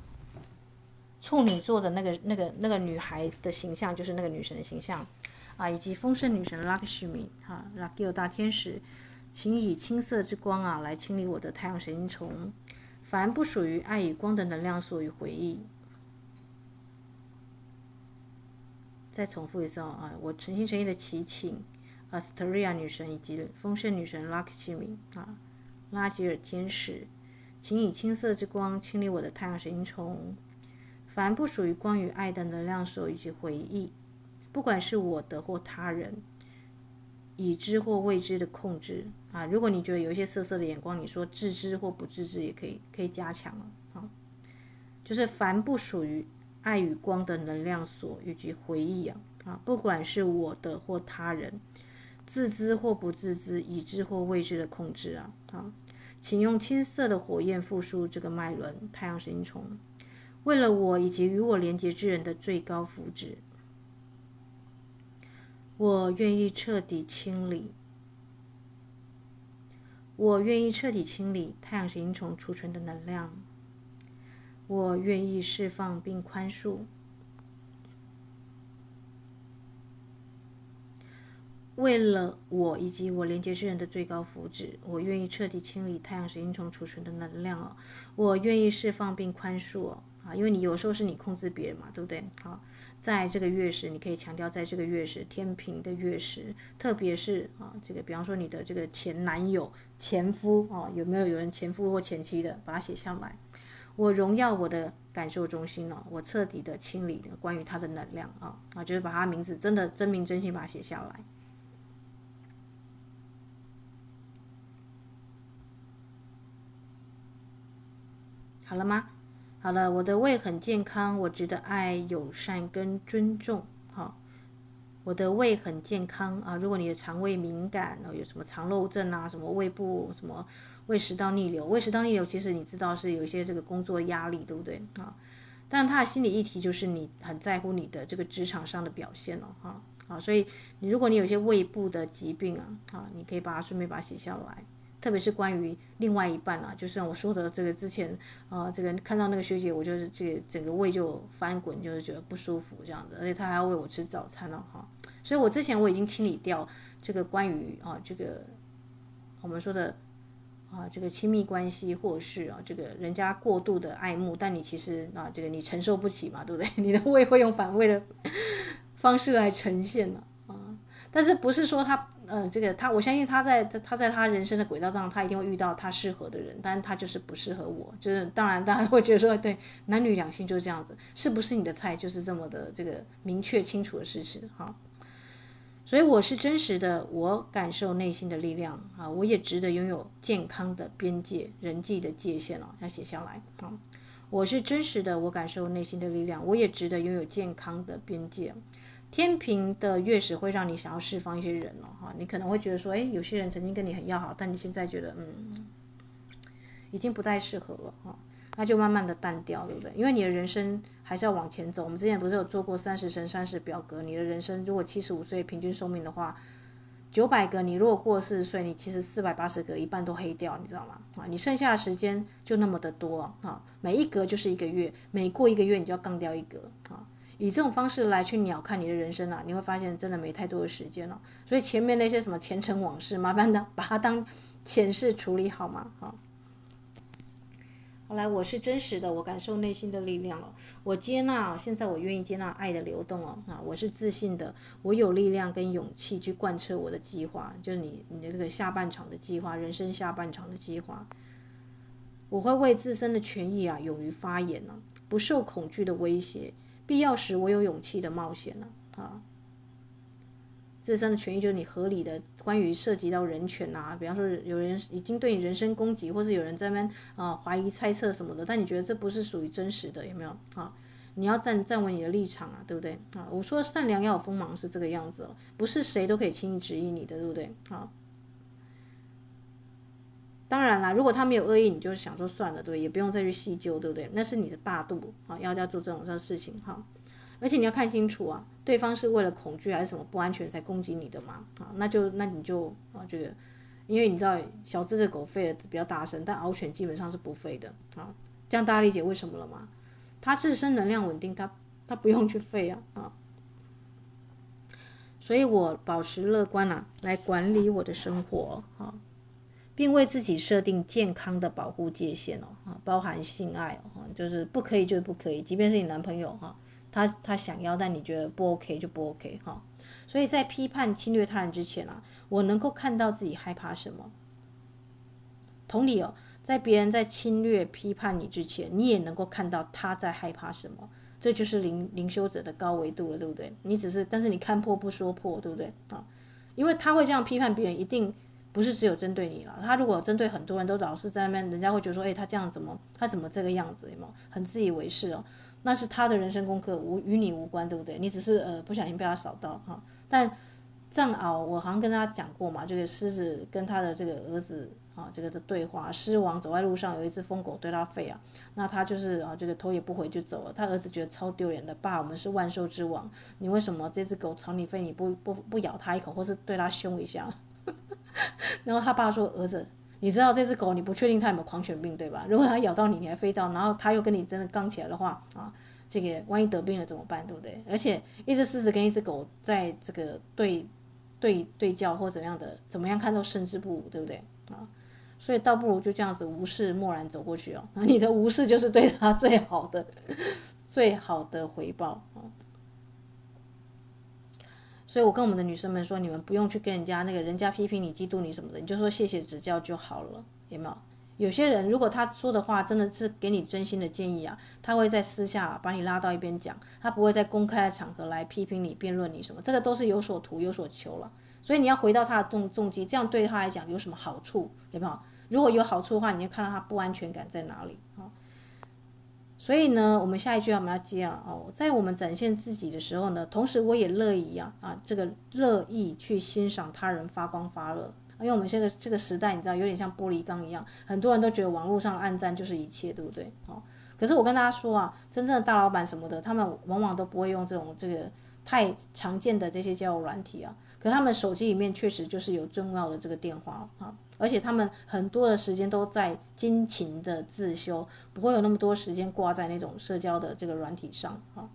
处女座的那个那个那个女孩的形象就是那个女神的形象，啊，以及丰盛女神 Lakshmi，哈、啊、l a k i 大天使，请以青色之光啊来清理我的太阳神经丛，凡不属于爱与光的能量所与回忆。再重复一次啊！我诚心诚意的祈请，Asteria 女神以及丰盛女神 Lakshmi 啊，拉吉尔天使，请以青色之光清理我的太阳神经丛，凡不属于光与爱的能量所以及回忆，不管是我的或他人，已知或未知的控制啊。如果你觉得有一些色色的眼光，你说自知或不自知也可以，可以加强了啊。就是凡不属于。爱与光的能量所以及回忆啊啊，不管是我的或他人，自知或不自知，已知或未知的控制啊啊，请用青色的火焰复苏这个脉轮太阳神经丛，为了我以及与我连结之人的最高福祉，我愿意彻底清理，我愿意彻底清理太阳神经丛储存的能量。我愿意释放并宽恕，为了我以及我连接之人的最高福祉，我愿意彻底清理太阳神经丛储存的能量哦。我愿意释放并宽恕哦。因为你有时候是你控制别人嘛，对不对？好，在这个月时，你可以强调在这个月时，天秤的月时，特别是啊，这个比方说你的这个前男友、前夫啊，有没有有人前夫或前妻的，把它写下来。我荣耀我的感受中心哦，我彻底的清理了关于他的能量啊啊，就是把他名字真的真名真姓把它写下来。好了吗？好了，我的胃很健康，我值得爱、友善跟尊重。好，我的胃很健康啊。如果你的肠胃敏感，然后有什么肠漏症啊，什么胃部什么胃食道逆流，胃食道逆流其实你知道是有一些这个工作压力，对不对啊？但他的心理议题就是你很在乎你的这个职场上的表现了哈啊，所以你如果你有些胃部的疾病啊啊，你可以把它顺便把它写下来。特别是关于另外一半啊，就像我说的这个之前啊、这个看到那个学姐，我就是这个整个胃就翻滚，就是觉得不舒服这样子，而且她还要喂我吃早餐了哈。所以我之前我已经清理掉这个关于啊这个我们说的啊这个亲密关系，或是啊这个人家过度的爱慕，但你其实啊这个你承受不起嘛，对不对？你的胃会用反胃的方式来呈现了啊，但是不是说他。嗯，这个他，我相信他在他在他人生的轨道上，他一定会遇到他适合的人，但他就是不适合我。就是当然，大家会觉得说，对，男女两性就是这样子，是不是你的菜，就是这么的这个明确清楚的事实哈。所以我是真实的，我感受内心的力量啊，我也值得拥有健康的边界、人际的界限哦，要写下来啊。我是真实的，我感受内心的力量，我也值得拥有健康的边界。天平的月食会让你想要释放一些人哦，哈，你可能会觉得说，哎，有些人曾经跟你很要好，但你现在觉得，嗯，已经不太适合了，哈，那就慢慢的淡掉，对不对？因为你的人生还是要往前走。我们之前不是有做过三十乘三十表格？你的人生如果七十五岁平均寿命的话，九百个，你如果过四十岁，你其实四百八十个，一半都黑掉，你知道吗？啊，你剩下的时间就那么的多啊，每一格就是一个月，每过一个月你就要杠掉一格。以这种方式来去鸟看你的人生啊，你会发现真的没太多的时间了。所以前面那些什么前尘往事，麻烦的把它当前世处理好吗？好，后来我是真实的，我感受内心的力量了。我接纳，现在我愿意接纳爱的流动哦。啊，我是自信的，我有力量跟勇气去贯彻我的计划，就是你你的这个下半场的计划，人生下半场的计划。我会为自身的权益啊，勇于发言呢，不受恐惧的威胁。必要时，我有勇气的冒险了啊！自身的权益就是你合理的，关于涉及到人权啊，比方说有人已经对你人身攻击，或是有人在那边啊怀疑猜测什么的，但你觉得这不是属于真实的，有没有啊？你要站站稳你的立场啊，对不对啊？我说善良要有锋芒是这个样子哦，不是谁都可以轻易质疑你的，对不对啊？当然啦，如果他没有恶意，你就想说算了，对不对？也不用再去细究，对不对？那是你的大度啊，要要做这种这事情哈。而且你要看清楚啊，对方是为了恐惧还是什么不安全才攻击你的嘛？啊，那就那你就啊这个，因为你知道小只的狗吠的比较大声，但獒犬基本上是不吠的啊。这样大家理解为什么了吗？它自身能量稳定，它它不用去吠啊啊。所以我保持乐观啊，来管理我的生活啊。并为自己设定健康的保护界限哦，啊，包含性爱哦，就是不可以就是不可以，即便是你男朋友哈，他他想要，但你觉得不 OK 就不 OK 哈。所以在批判侵略他人之前啊，我能够看到自己害怕什么。同理哦，在别人在侵略批判你之前，你也能够看到他在害怕什么，这就是灵灵修者的高维度了，对不对？你只是，但是你看破不说破，对不对啊？因为他会这样批判别人，一定。不是只有针对你了，他如果针对很多人都老是在那边，人家会觉得说，哎，他这样怎么，他怎么这个样子，有没有？很自以为是哦，那是他的人生功课，无与你无关，对不对？你只是呃不小心被他扫到哈。但藏獒，我好像跟大家讲过嘛，这个狮子跟他的这个儿子啊，这个的对话，狮王走在路上，有一只疯狗对他吠啊，那他就是啊，这个头也不回就走了。他儿子觉得超丢脸的，爸，我们是万兽之王，你为什么这只狗朝你吠，你不不不咬它一口，或是对它凶一下？然后他爸说：“儿子，你知道这只狗，你不确定它有没有狂犬病，对吧？如果它咬到你，你还飞到，然后它又跟你真的刚起来的话，啊，这个万一得病了怎么办，对不对？而且一只狮子跟一只狗在这个对对对叫或怎样的，怎么样看都胜之不武，对不对？啊，所以倒不如就这样子无视漠然走过去哦。你的无视就是对他最好的最好的回报啊。”所以，我跟我们的女生们说，你们不用去跟人家那个人家批评你、嫉妒你什么的，你就说谢谢指教就好了，有没有？有些人如果他说的话真的是给你真心的建议啊，他会在私下把你拉到一边讲，他不会在公开的场合来批评你、辩论你什么，这个都是有所图、有所求了。所以你要回到他的动动机，这样对他来讲有什么好处，有没有？如果有好处的话，你就看到他不安全感在哪里啊。所以呢，我们下一句我们要接啊哦，在我们展现自己的时候呢，同时我也乐意啊啊这个乐意去欣赏他人发光发热。因为我们现在这个时代，你知道有点像玻璃缸一样，很多人都觉得网络上暗赞就是一切，对不对？哦，可是我跟大家说啊，真正的大老板什么的，他们往往都不会用这种这个太常见的这些交友软体啊。可他们手机里面确实就是有重要的这个电话啊，而且他们很多的时间都在辛勤的自修，不会有那么多时间挂在那种社交的这个软体上啊。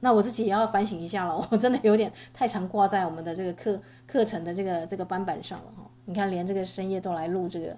那我自己也要反省一下了，我真的有点太常挂在我们的这个课课程的这个这个班板上了哈。你看，连这个深夜都来录这个，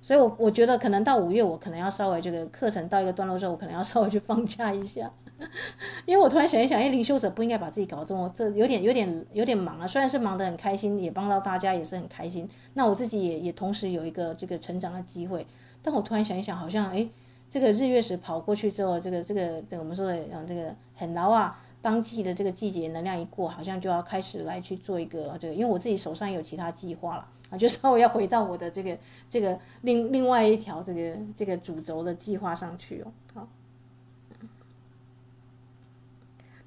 所以我我觉得可能到五月，我可能要稍微这个课程到一个段落之后，我可能要稍微去放假一下。因为我突然想一想，哎，灵修者不应该把自己搞这么这有点有点有点忙啊。虽然是忙得很开心，也帮到大家，也是很开心。那我自己也也同时有一个这个成长的机会。但我突然想一想，好像哎，这个日月食跑过去之后，这个这个这个我们说的嗯这个很牢啊，当季的这个季节能量一过，好像就要开始来去做一个这个，因为我自己手上有其他计划了啊，就稍微要回到我的这个这个另另外一条这个这个主轴的计划上去哦，好。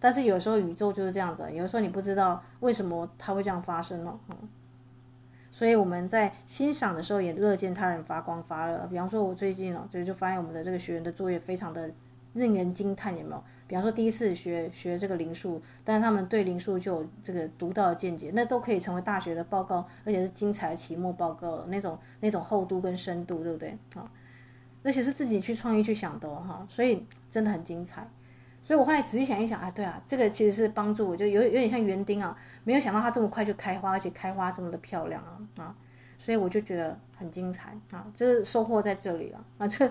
但是有时候宇宙就是这样子，有时候你不知道为什么它会这样发生了，嗯，所以我们在欣赏的时候也乐见他人发光发热。比方说，我最近哦，就就发现我们的这个学员的作业非常的令人惊叹，有没有？比方说第一次学学这个灵数，但是他们对灵数就有这个独到的见解，那都可以成为大学的报告，而且是精彩的期末报告，那种那种厚度跟深度，对不对？啊，而且是自己去创意去想的哈，所以真的很精彩。所以我后来仔细想一想，啊，对啊，这个其实是帮助我，就有有点像园丁啊，没有想到它这么快就开花，而且开花这么的漂亮啊啊，所以我就觉得很精彩啊，就是收获在这里了啊，这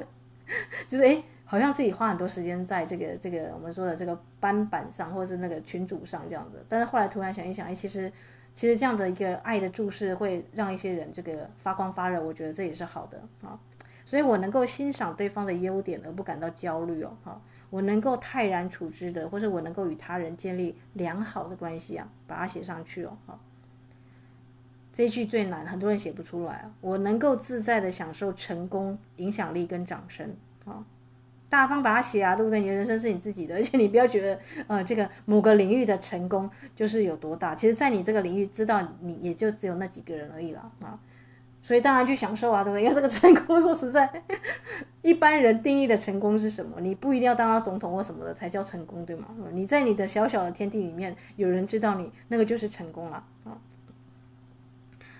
就是诶，好像自己花很多时间在这个这个我们说的这个班板上，或者是那个群组上这样子，但是后来突然想一想，哎，其实其实这样的一个爱的注视会让一些人这个发光发热，我觉得这也是好的啊，所以我能够欣赏对方的优点而不感到焦虑哦，哈。我能够泰然处之的，或者我能够与他人建立良好的关系啊，把它写上去哦。好，这一句最难，很多人写不出来啊。我能够自在的享受成功、影响力跟掌声啊，大方把它写啊，对不对？你的人生是你自己的，而且你不要觉得呃，这个某个领域的成功就是有多大，其实，在你这个领域，知道你也就只有那几个人而已了啊。所以当然去享受啊，对不对？因为这个成功，说实在，一般人定义的成功是什么？你不一定要当到总统或什么的才叫成功，对吗？你在你的小小的天地里面，有人知道你，那个就是成功了啊。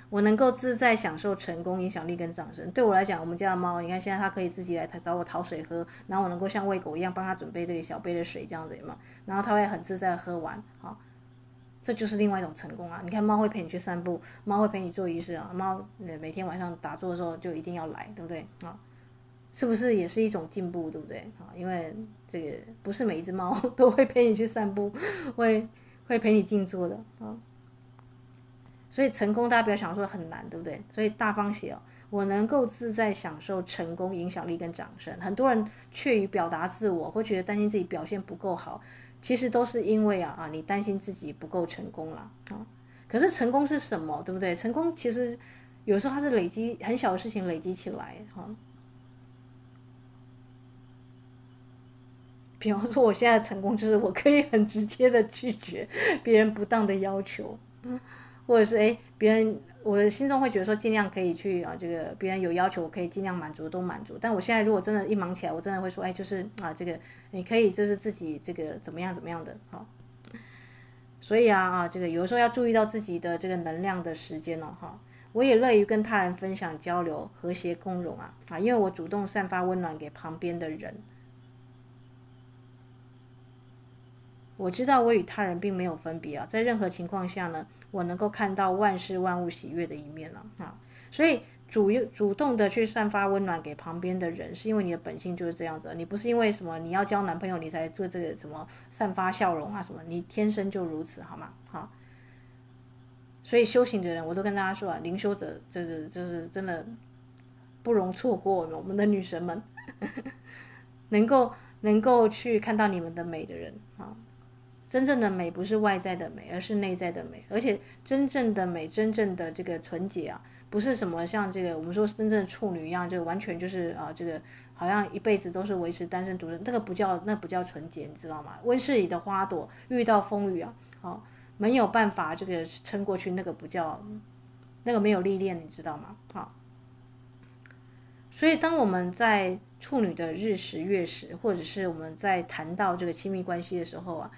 我能够自在享受成功、影响力跟掌声。对我来讲，我们家的猫，你看现在它可以自己来找我讨水喝，然后我能够像喂狗一样帮它准备这个小杯的水，这样子嘛，然后它会很自在的喝完，好。这就是另外一种成功啊！你看，猫会陪你去散步，猫会陪你做仪式啊，猫每天晚上打坐的时候就一定要来，对不对啊？是不是也是一种进步，对不对啊？因为这个不是每一只猫 都会陪你去散步，会会陪你静坐的啊。所以成功，大家不要想说很难，对不对？所以大方写哦，我能够自在享受成功、影响力跟掌声。很多人怯于表达自我，会觉得担心自己表现不够好。其实都是因为啊啊，你担心自己不够成功了啊。可是成功是什么，对不对？成功其实有时候它是累积很小的事情累积起来哈。比方说，我现在成功就是我可以很直接的拒绝别人不当的要求，或者是诶别人。我的心中会觉得说，尽量可以去啊，这个别人有要求，我可以尽量满足都满足。但我现在如果真的，一忙起来，我真的会说，哎，就是啊，这个你可以就是自己这个怎么样怎么样的，好。所以啊啊，这个有时候要注意到自己的这个能量的时间哦哈。我也乐于跟他人分享交流，和谐共融啊啊，因为我主动散发温暖给旁边的人。我知道我与他人并没有分别啊，在任何情况下呢，我能够看到万事万物喜悦的一面了啊，所以主主动的去散发温暖给旁边的人，是因为你的本性就是这样子，你不是因为什么你要交男朋友你才做这个什么散发笑容啊什么，你天生就如此好吗？好，所以修行的人，我都跟大家说啊，灵修者就是就是真的不容错过我们的女神们，能够能够去看到你们的美的人啊。真正的美不是外在的美，而是内在的美。而且真正的美，真正的这个纯洁啊，不是什么像这个我们说真正的处女一样，就完全就是啊这个好像一辈子都是维持单身独身，那个不叫那不叫纯洁，你知道吗？温室里的花朵遇到风雨啊，啊没有办法这个撑过去，那个不叫那个没有历练，你知道吗？好，所以当我们在处女的日食月食，或者是我们在谈到这个亲密关系的时候啊。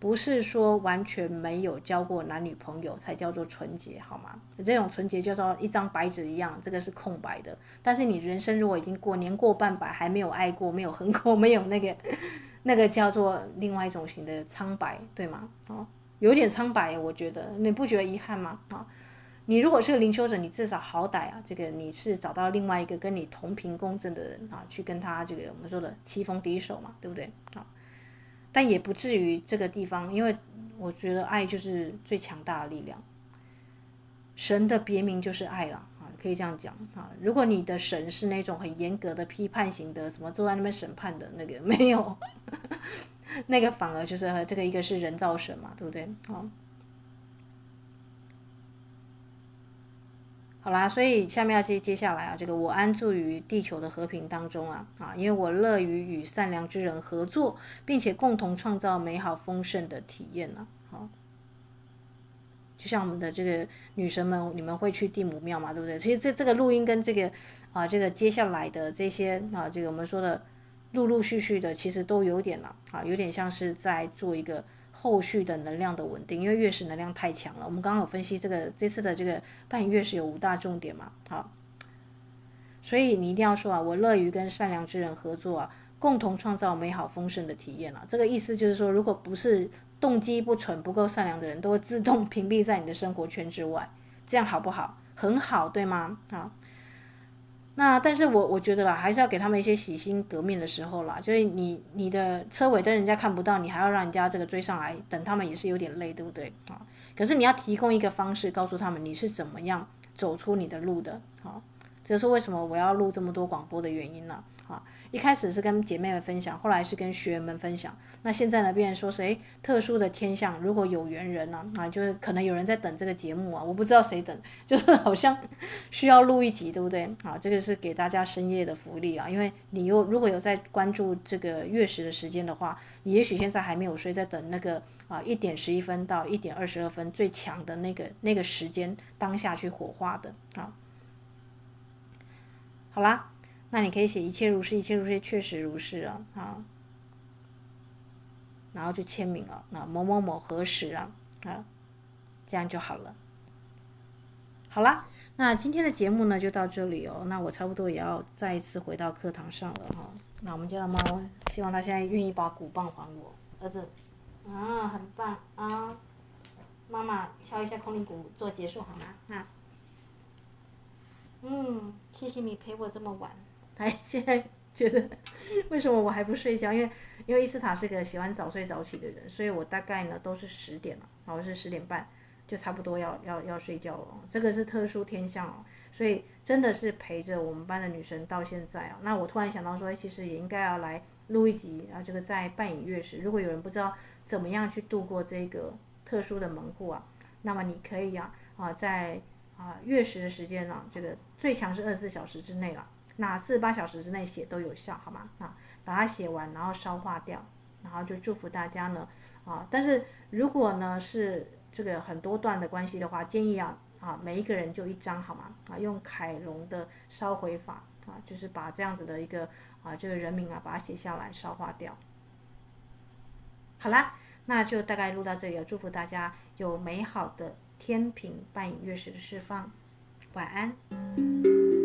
不是说完全没有交过男女朋友才叫做纯洁，好吗？这种纯洁就像一张白纸一样，这个是空白的。但是你人生如果已经过年过半百，还没有爱过，没有恨过，没有那个那个叫做另外一种型的苍白，对吗？哦，有点苍白，我觉得你不觉得遗憾吗？啊，你如果是个灵修者，你至少好歹啊，这个你是找到另外一个跟你同频共振的人啊，去跟他这个我们说的棋逢敌手嘛，对不对？啊。但也不至于这个地方，因为我觉得爱就是最强大的力量。神的别名就是爱了啊，可以这样讲啊。如果你的神是那种很严格的批判型的，什么坐在那边审判的那个，没有，那个反而就是这个一个是人造神嘛，对不对？啊。好啦，所以下面要接接下来啊，这个我安住于地球的和平当中啊啊，因为我乐于与善良之人合作，并且共同创造美好丰盛的体验呢、啊。好，就像我们的这个女神们，你们会去地母庙嘛，对不对？其实这这个录音跟这个啊，这个接下来的这些啊，这个我们说的陆陆续续的，其实都有点了啊，有点像是在做一个。后续的能量的稳定，因为月食能量太强了。我们刚刚有分析这个这次的这个半月食有五大重点嘛，好，所以你一定要说啊，我乐于跟善良之人合作啊，共同创造美好丰盛的体验啊。这个意思就是说，如果不是动机不纯、不够善良的人，都会自动 屏蔽在你的生活圈之外，这样好不好？很好，对吗？好。那但是我我觉得啦，还是要给他们一些洗心革面的时候啦。所以你你的车尾灯人家看不到，你还要让人家这个追上来等他们也是有点累，对不对啊？可是你要提供一个方式，告诉他们你是怎么样走出你的路的啊。这是为什么我要录这么多广播的原因呢？一开始是跟姐妹们分享，后来是跟学员们分享。那现在呢，变成说谁，特殊的天象，如果有缘人呢，啊，就是可能有人在等这个节目啊，我不知道谁等，就是好像需要录一集，对不对？啊，这个是给大家深夜的福利啊，因为你有如果有在关注这个月食的时间的话，你也许现在还没有睡，在等那个啊一点十一分到一点二十二分最强的那个那个时间当下去火化的啊。好啦。那你可以写一切如是，一切如是，确实如是啊，啊，然后就签名了，那某某某何时啊，啊，这样就好了。好啦，那今天的节目呢就到这里哦，那我差不多也要再一次回到课堂上了哈。那我们家的猫，希望它现在愿意把鼓棒还我，儿子，啊，很棒啊，妈妈敲一下空灵鼓做结束好吗？啊，嗯，谢谢你陪我这么晚。哎，现在觉得为什么我还不睡觉？因为因为伊斯塔是个喜欢早睡早起的人，所以我大概呢都是十点了，然后是十点半就差不多要要要睡觉了。这个是特殊天象哦，所以真的是陪着我们班的女神到现在啊。那我突然想到说，其实也应该要来录一集啊，这个在半影月食，如果有人不知道怎么样去度过这个特殊的门户啊，那么你可以呀啊在啊月食的时间呢，这个最强是二十四小时之内了。那四十八小时之内写都有效，好吗？啊，把它写完，然后烧化掉，然后就祝福大家呢，啊，但是如果呢是这个很多段的关系的话，建议啊啊每一个人就一张，好吗？啊，用凯龙的烧毁法啊，就是把这样子的一个啊这个人名啊把它写下来烧化掉。好啦，那就大概录到这里了，祝福大家有美好的天平半影月食的释放，晚安。